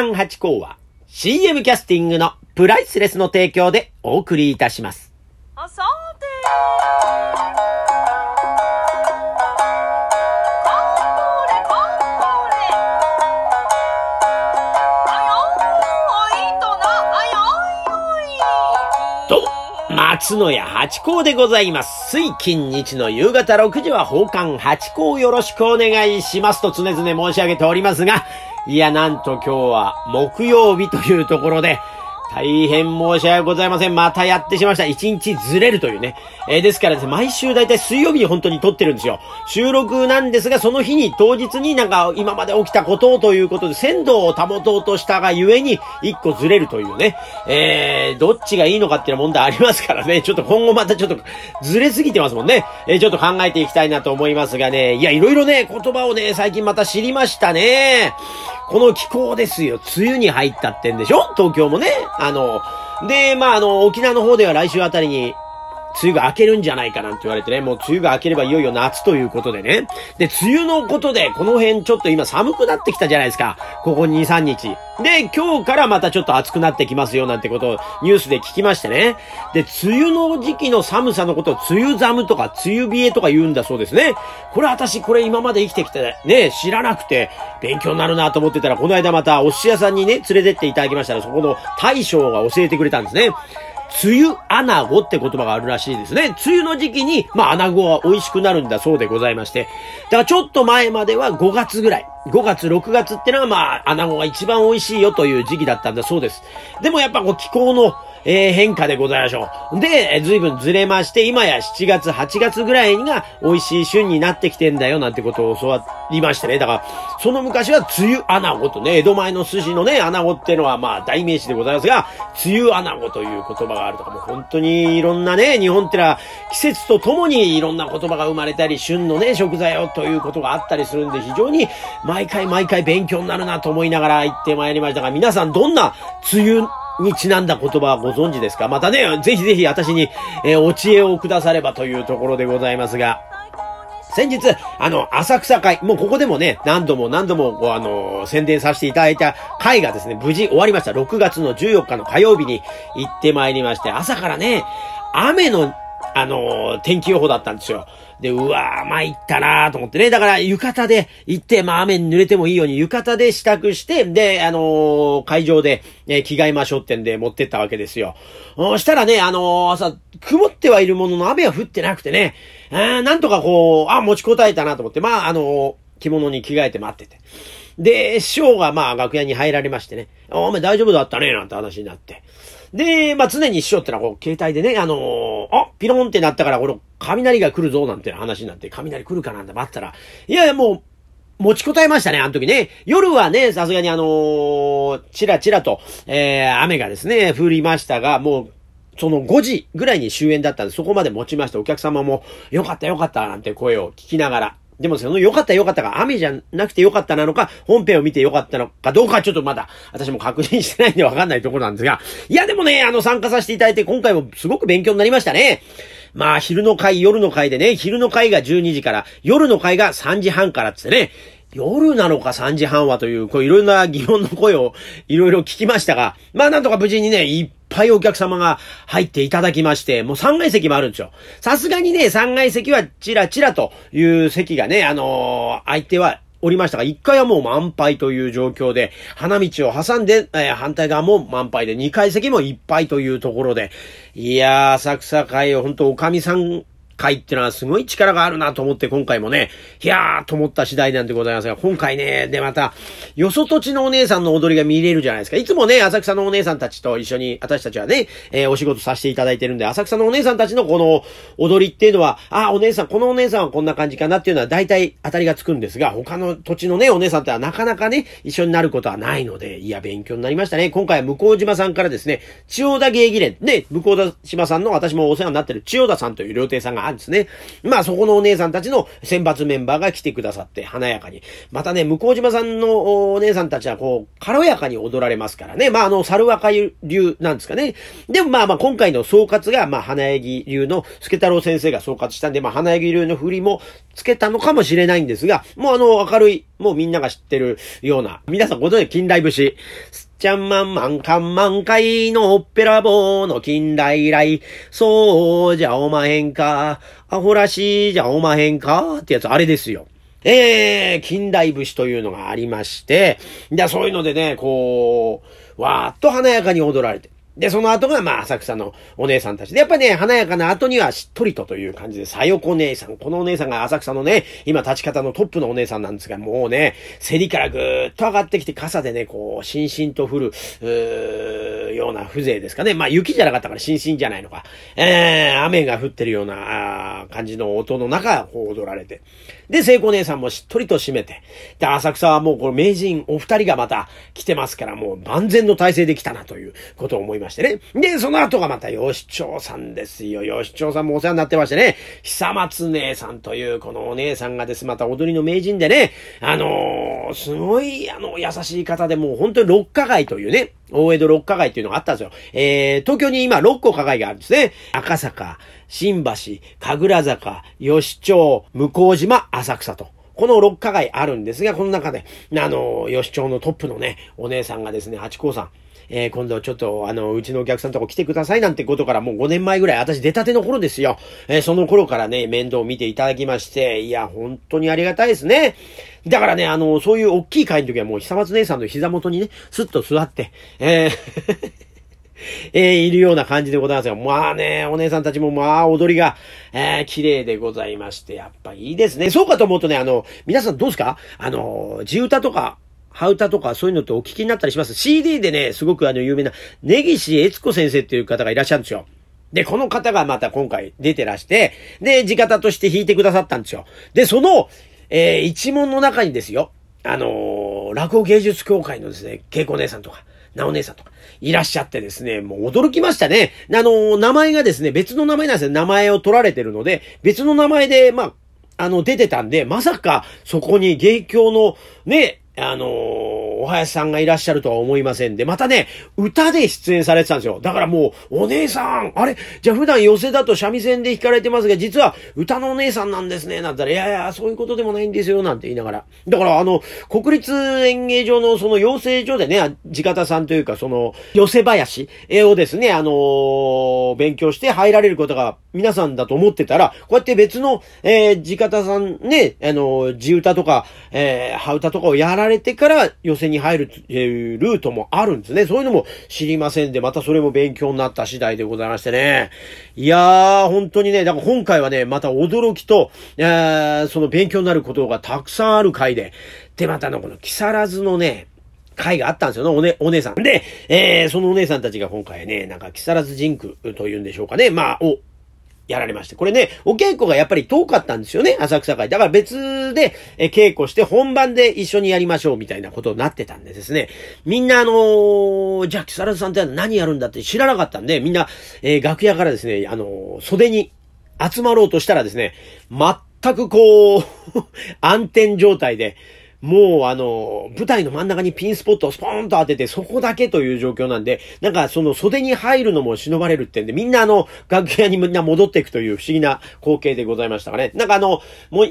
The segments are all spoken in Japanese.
刊八甲は CM キャスティングのプライスレスの提供でお送りいたします。あさて松野屋八甲でございます。水金日の夕方6時は奉還八甲よろしくお願いしますと常々申し上げておりますが、いや、なんと今日は木曜日というところで、大変申し訳ございません。またやってしまいました。一日ずれるというね。えーですからですね、毎週だいたい水曜日に本当に撮ってるんですよ。収録なんですが、その日に、当日になんか今まで起きたことをということで、鮮度を保とうとしたがゆえに、一個ずれるというね。えー、どっちがいいのかっていう問題ありますからね。ちょっと今後またちょっとずれすぎてますもんね。えーちょっと考えていきたいなと思いますがね。いや、いろいろね、言葉をね、最近また知りましたね。この気候ですよ。梅雨に入ったってんでしょ？東京もね。あの、で、まあ、あの、沖縄の方では来週あたりに、梅雨が明けるんじゃないかなんて言われてね、もう梅雨が明ければいよいよ夏ということでね。で、梅雨のことで、この辺ちょっと今寒くなってきたじゃないですか。ここ2、3日。で、今日からまたちょっと暑くなってきますよなんてことをニュースで聞きましてね。で、梅雨の時期の寒さのことを梅雨寒とか梅雨冷えとか言うんだそうですね。これ私これ今まで生きてきてね、知らなくて勉強になるなと思ってたら、この間またお寿司屋さんにね、連れてっていただきましたら、そこの大将が教えてくれたんですね。梅雨穴子って言葉があるらしいですね。梅雨の時期に、まあ穴子は美味しくなるんだそうでございまして。だからちょっと前までは5月ぐらい。5月、6月ってのはまあ穴子が一番美味しいよという時期だったんだそうです。でもやっぱこう気候のえー変化でございましょう。で、随分ずれまして、今や7月、8月ぐらいが美味しい旬になってきてんだよなんてことを教わりましてね。だから、その昔は梅雨穴子とね、江戸前の寿司のね、穴子ってのはまあ代名詞でございますが、梅雨穴子という言葉があるとか、もう本当にいろんなね、日本ってのは季節とともにいろんな言葉が生まれたり、旬のね、食材をということがあったりするんで、非常に毎回毎回勉強になるなと思いながら行ってまいりましたが、皆さんどんな梅雨にちなんだ言葉はご存知ですか？またね、ぜひぜひ私に、えーお知恵をくださればというところでございますが、先日、あの、浅草会、もうここでもね、何度も何度も、あの、宣伝させていただいた会がですね、無事終わりました。6月の14日の火曜日に行ってまいりまして、朝からね、雨の、あの、天気予報だったんですよ。で、うわー、参ったなーと思ってね。だから、浴衣で行って、まあ雨に濡れてもいいように浴衣で支度して、で、あのー会場で、えー着替えましょうってんで持ってったわけですよ。そしたらね、あのー朝、曇ってはいるものの雨は降ってなくてね、あーなんとかこう、あ、持ちこたえたなと思って、まあ、あのー着物に着替えて待ってて。で、師匠がまあ楽屋に入られましてね、お前大丈夫だったね、なんて話になって。で、まあ常に師匠ってのはこう、携帯でね、あのーあ、ピロンってなったから、この、雷が来るぞ、なんて話になって、雷来るかなんて待ったら、いやいや、もう、持ちこたえましたね、あの時ね。夜はね、さすがにあのーチラチラと、えー、雨がですね、降りましたが、もう、その5時ぐらいに終演だったんで、そこまで持ちました、お客様も、よかったよかった、なんて声を聞きながら。でもそのよかったよかったが雨じゃなくてよかったなのか、本編を見てよかったのかどうかちょっとまだ私も確認してないんでわかんないところなんですが、いやでもね、あの参加させていただいて今回もすごく勉強になりましたね。まあ昼の会、夜の会でね、昼の会が12時から、夜の会が3時半からってね、夜なのか3時半はという、こういろんな疑問の声をいろいろ聞きましたが、まあなんとか無事にね、ぱいお客様が入っていただきまして、もう3階席もあるんですよ。さすがにね、3階席はチラチラという席がね、あのー相手はおりましたが、1階はもう満杯という状況で、花道を挟んで、えー反対側も満杯で、2階席もいっぱいというところで、いやー、浅草会、ほんとおかみさん会ってのはすごい力があるなと思って今回もね、いやーと思った次第なんでございますが、今回ね、でまた、よそ土地のお姉さんの踊りが見れるじゃないですか。いつもね、浅草のお姉さんたちと一緒に、私たちはね、えーお仕事させていただいてるんで、浅草のお姉さんたちのこの踊りっていうのは、あ、お姉さん、このお姉さんはこんな感じかなっていうのは大体当たりがつくんですが、他の土地のね、お姉さんってはなかなかね、一緒になることはないので、いや、勉強になりましたね。今回は向島さんからですね、千代田芸妓連、ね、向島さんの私もお世話になってる千代田さんという料亭さんがんですね。まあそこのお姉さんたちの選抜メンバーが来てくださって華やかに。またね、向島さんのお姉さんたちはこう、軽やかに踊られますからね。まああの、猿若流なんですかね。でもまあまあ今回の総括が、まあ花柳流の助太郎先生が総括したんで、まあ花柳流の振りもつけたのかもしれないんですが、もうあの、明るい、もうみんなが知ってるような、皆さんご存知近代節。ちゃんまんまんかんまんかいのおっぺらぼうの近代来。そうじゃおまへんか。アホらしいじゃおまへんか。ってやつ、あれですよ。えー、近代節というのがありまして、で、そういうのでね、こう、わーっと華やかに踊られて。で、その後が、まあ、浅草のお姉さんたちで、やっぱね、華やかな後にはしっとりとという感じで、さよこ姉さん。このお姉さんが浅草のね、今立ち方のトップのお姉さんなんですが、もうね、競りからぐーっと上がってきて、傘でね、こう、しんしんと降る、うーような風情ですかね。まあ、雪じゃなかったからしんしんじゃないのか。えー、雨が降ってるような、あー感じの音の中、こう踊られて。で、聖子姉さんもしっとりと締めて。で、浅草はもうこの名人お二人がまた来てますから、もう万全の体制で来たなということを思いましてね。で、その後がまた吉長さんですよ。吉長さんもお世話になってましてね。久松姉さんというこのお姉さんがです。また踊りの名人でね。あのーすごい、あの、優しい方でもう本当に六花街というね。大江戸六花街っていうのがあったんですよ。えー、東京に今六個花街があるんですね。赤坂、新橋、神楽坂、吉町、向島、浅草と。この六花街あるんですが、この中で、あの、吉町のトップのね、お姉さんがですね、八甲さん。えー今度ちょっと、あの、うちのお客さんとこ来てくださいなんてことからもう5年前ぐらい、私出たての頃ですよ。えーその頃からね、面倒を見ていただきまして、いや、本当にありがたいですね。だからね、あの、そういう大きい会の時はもう久松姉さんの膝元にね、スッと座って、えー えーいるような感じでございますよ。まあね、お姉さんたちもまあ踊りが、えー綺麗でございまして、やっぱいいですね。そうかと思うとね、あの、皆さんどうですか？あの、地歌とか、ハウタとかそういうのってお聞きになったりします ?CD でね、すごくあの有名な、根岸悦子先生っていう方がいらっしゃるんですよ。で、この方がまた今回出てらして、で、地方として弾いてくださったんですよ。で、その、えー一門の中にですよ、あのー落語芸術協会のですね、恵子姉さんとか、なお姉さんとか、いらっしゃってですね、もう驚きましたね。あのー名前がですね、別の名前なんですよ。名前を取られてるので、別の名前で、まあ、あの、出てたんで、まさか、そこに芸協の、ね、あのーお囃子さんがいらっしゃるとは思いませんで、またね、歌で出演されてたんですよ。だからもう、お姉さん、あれ？じゃあ普段寄せだと三味線で弾かれてますが、実は歌のお姉さんなんですね、なんて言ったら、いやいや、そういうことでもないんですよ、なんて言いながら。だからあの、国立演芸場のその養成所でね、地方さんというか、その、寄せ囃子をですね、あのー勉強して入られることが皆さんだと思ってたら、こうやって別の、えー、地方さんね、あのー地歌とか、えー、羽歌とかをやられてから寄せに入る、えールートもあるんですね。そういうのも知りませんで、またそれも勉強になった次第でございましてね。いやー、本当にね、だから今回はね、また驚きと、えー、その勉強になることがたくさんある回で、で、またの、この木更津のね、会があったんですよね、おね、お姉さん。で、えー、そのお姉さんたちが今回ね、なんか木更津ジンクというんでしょうかね、まあ、を、やられまして。これね、お稽古がやっぱり遠かったんですよね、浅草会。だから別で、え稽古して本番で一緒にやりましょうみたいなことになってたんでですね。みんなあのーじゃあ木更津さんって何やるんだって知らなかったんで、みんな、えー楽屋からですね、あのー袖に集まろうとしたらですね、全くこう、暗転状態で、もうあの、舞台の真ん中にピンスポットをスポーンと当てて、そこだけという状況なんで、なんかその袖に入るのも忍ばれるってんで、みんなあの、楽屋にみんな戻っていくという不思議な光景でございましたかね。なんかあの、もう、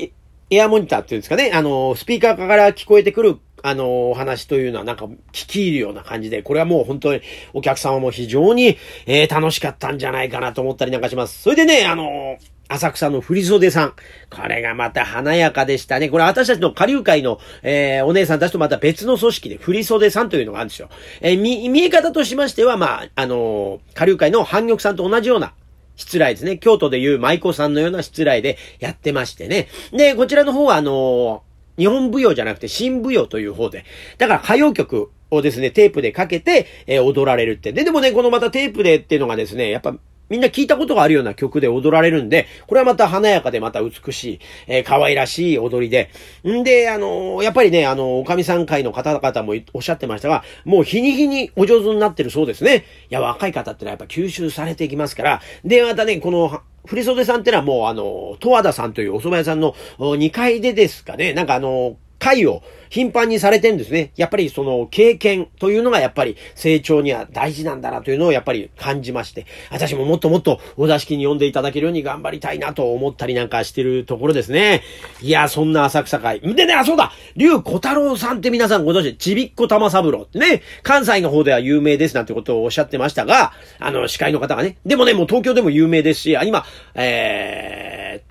エアモニターっていうんですかね、あの、スピーカーから聞こえてくるあの、お話というのはなんか聞き入るような感じで、これはもう本当にお客様も非常に、えー楽しかったんじゃないかなと思ったりなんかします。それでね、あの浅草の振袖さん。これがまた華やかでしたね。これ私たちの下流会の、えーお姉さんたちとまた別の組織で振袖さんというのがあるんですよ。えー見、見え方としましては、まあ、あの下流会の反玉さんと同じような失礼ですね。京都でいう舞妓さんのような失礼でやってましてね。で、こちらの方はあの日本舞踊じゃなくて新舞踊という方で。だから歌謡曲をですね、テープでかけて、えー踊られるって。で、でもね、このまたテープでっていうのがですね、やっぱ、みんな聞いたことがあるような曲で踊られるんで、これはまた華やかでまた美しい、えー、可愛らしい踊りで。んで、あのー、やっぱりね、あのー、おかみさん会の方々もおっしゃってましたが、もう日に日にお上手になってるそうですね。いや、若い方ってのはやっぱ吸収されていきますから。で、またね、この、振袖さんってのはもうあの、十和田さんというお蕎麦屋さんの2階でですかね、なんかあの、会を頻繁にされてんですね。やっぱりその経験というのがやっぱり成長には大事なんだなというのをやっぱり感じまして、私ももっともっとお座敷に呼んでいただけるように頑張りたいなと思ったりなんかしてるところですね。いや、そんな浅草会。でね、あ、そうだ竜小太郎さんって皆さんご存知、ちびっこ玉三郎ってね、関西の方では有名ですなんてことをおっしゃってましたが、あの、司会の方がね、でもね、もう東京でも有名ですし、今、え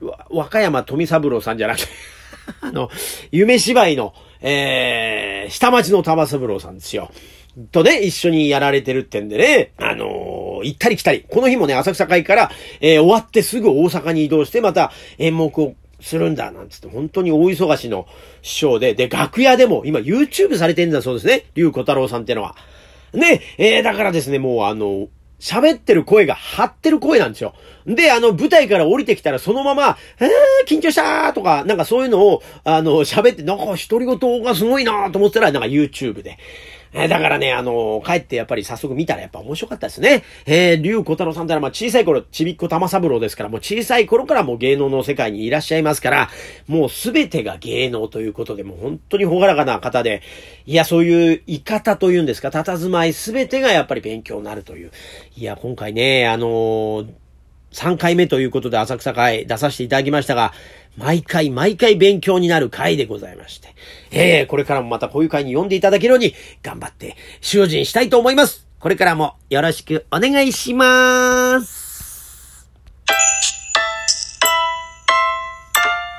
ー、和歌山富三郎さんじゃなくて あの、夢芝居の、えー、下町の玉三郎さんですよ。とね、一緒にやられてるってんでね、あのー、行ったり来たり。この日もね、浅草会から、えー、終わってすぐ大阪に移動して、また演目をするんだ、なんつって、本当に大忙しの師匠で、で、楽屋でも、今 YouTube されてんだそうですね。竜小太郎さんってのは。ね、えー、だからですね、もうあの、喋ってる声が張ってる声なんですよ。で、あの、舞台から降りてきたらそのまま、えー、緊張したーとか、なんかそういうのを、あの、喋って、なんか独り言がすごいなーと思ったら、なんか YouTube で。えだからね、あの帰ってやっぱり早速見たらやっぱ面白かったですね。えー、竜小太郎さんってのはまあ小さい頃、ちびっこ玉三郎ですから、もう小さい頃からもう芸能の世界にいらっしゃいますから、もうすべてが芸能ということで、もう本当にほがらかな方で、いや、そういう言い方というんですか、佇まいすべてがやっぱり勉強になるという。いや、今回ね、あのー3回目ということで浅草会出させていただきましたが、毎回毎回勉強になる会でございまして、えー、これからもまたこういう会に呼んでいただけるように頑張って精進したいと思います。これからもよろしくお願いします。